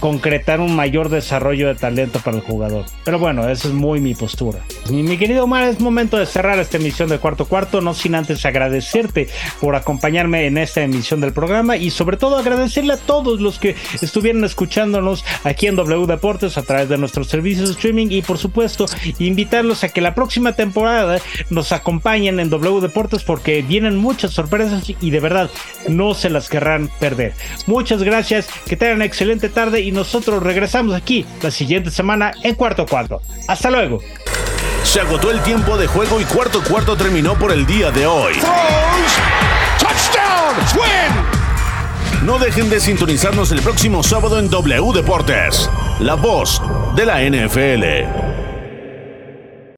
concretar un mayor desarrollo de talento para el jugador. Pero bueno, esa es muy mi postura. Mi, querido Omar, es momento de cerrar esta emisión de Cuarto Cuarto, no sin antes agradecerte por acompañarme en esta emisión del programa y sobre todo agradecerle a todos los que estuvieron escuchándonos aquí en W Deportes a través de nuestros servicios de streaming y por supuesto invitarlos a que la próxima temporada nos acompañen en W Deportes porque vienen muchas sorpresas y de verdad no se las querrán perder. Muchas gracias, que tengan excelente tarde y nosotros regresamos aquí la siguiente semana en cuarto cuarto. Hasta luego. Se agotó el tiempo de juego y cuarto cuarto terminó por el día de hoy. No dejen de sintonizarnos el próximo sábado en W Deportes, la voz de la NFL.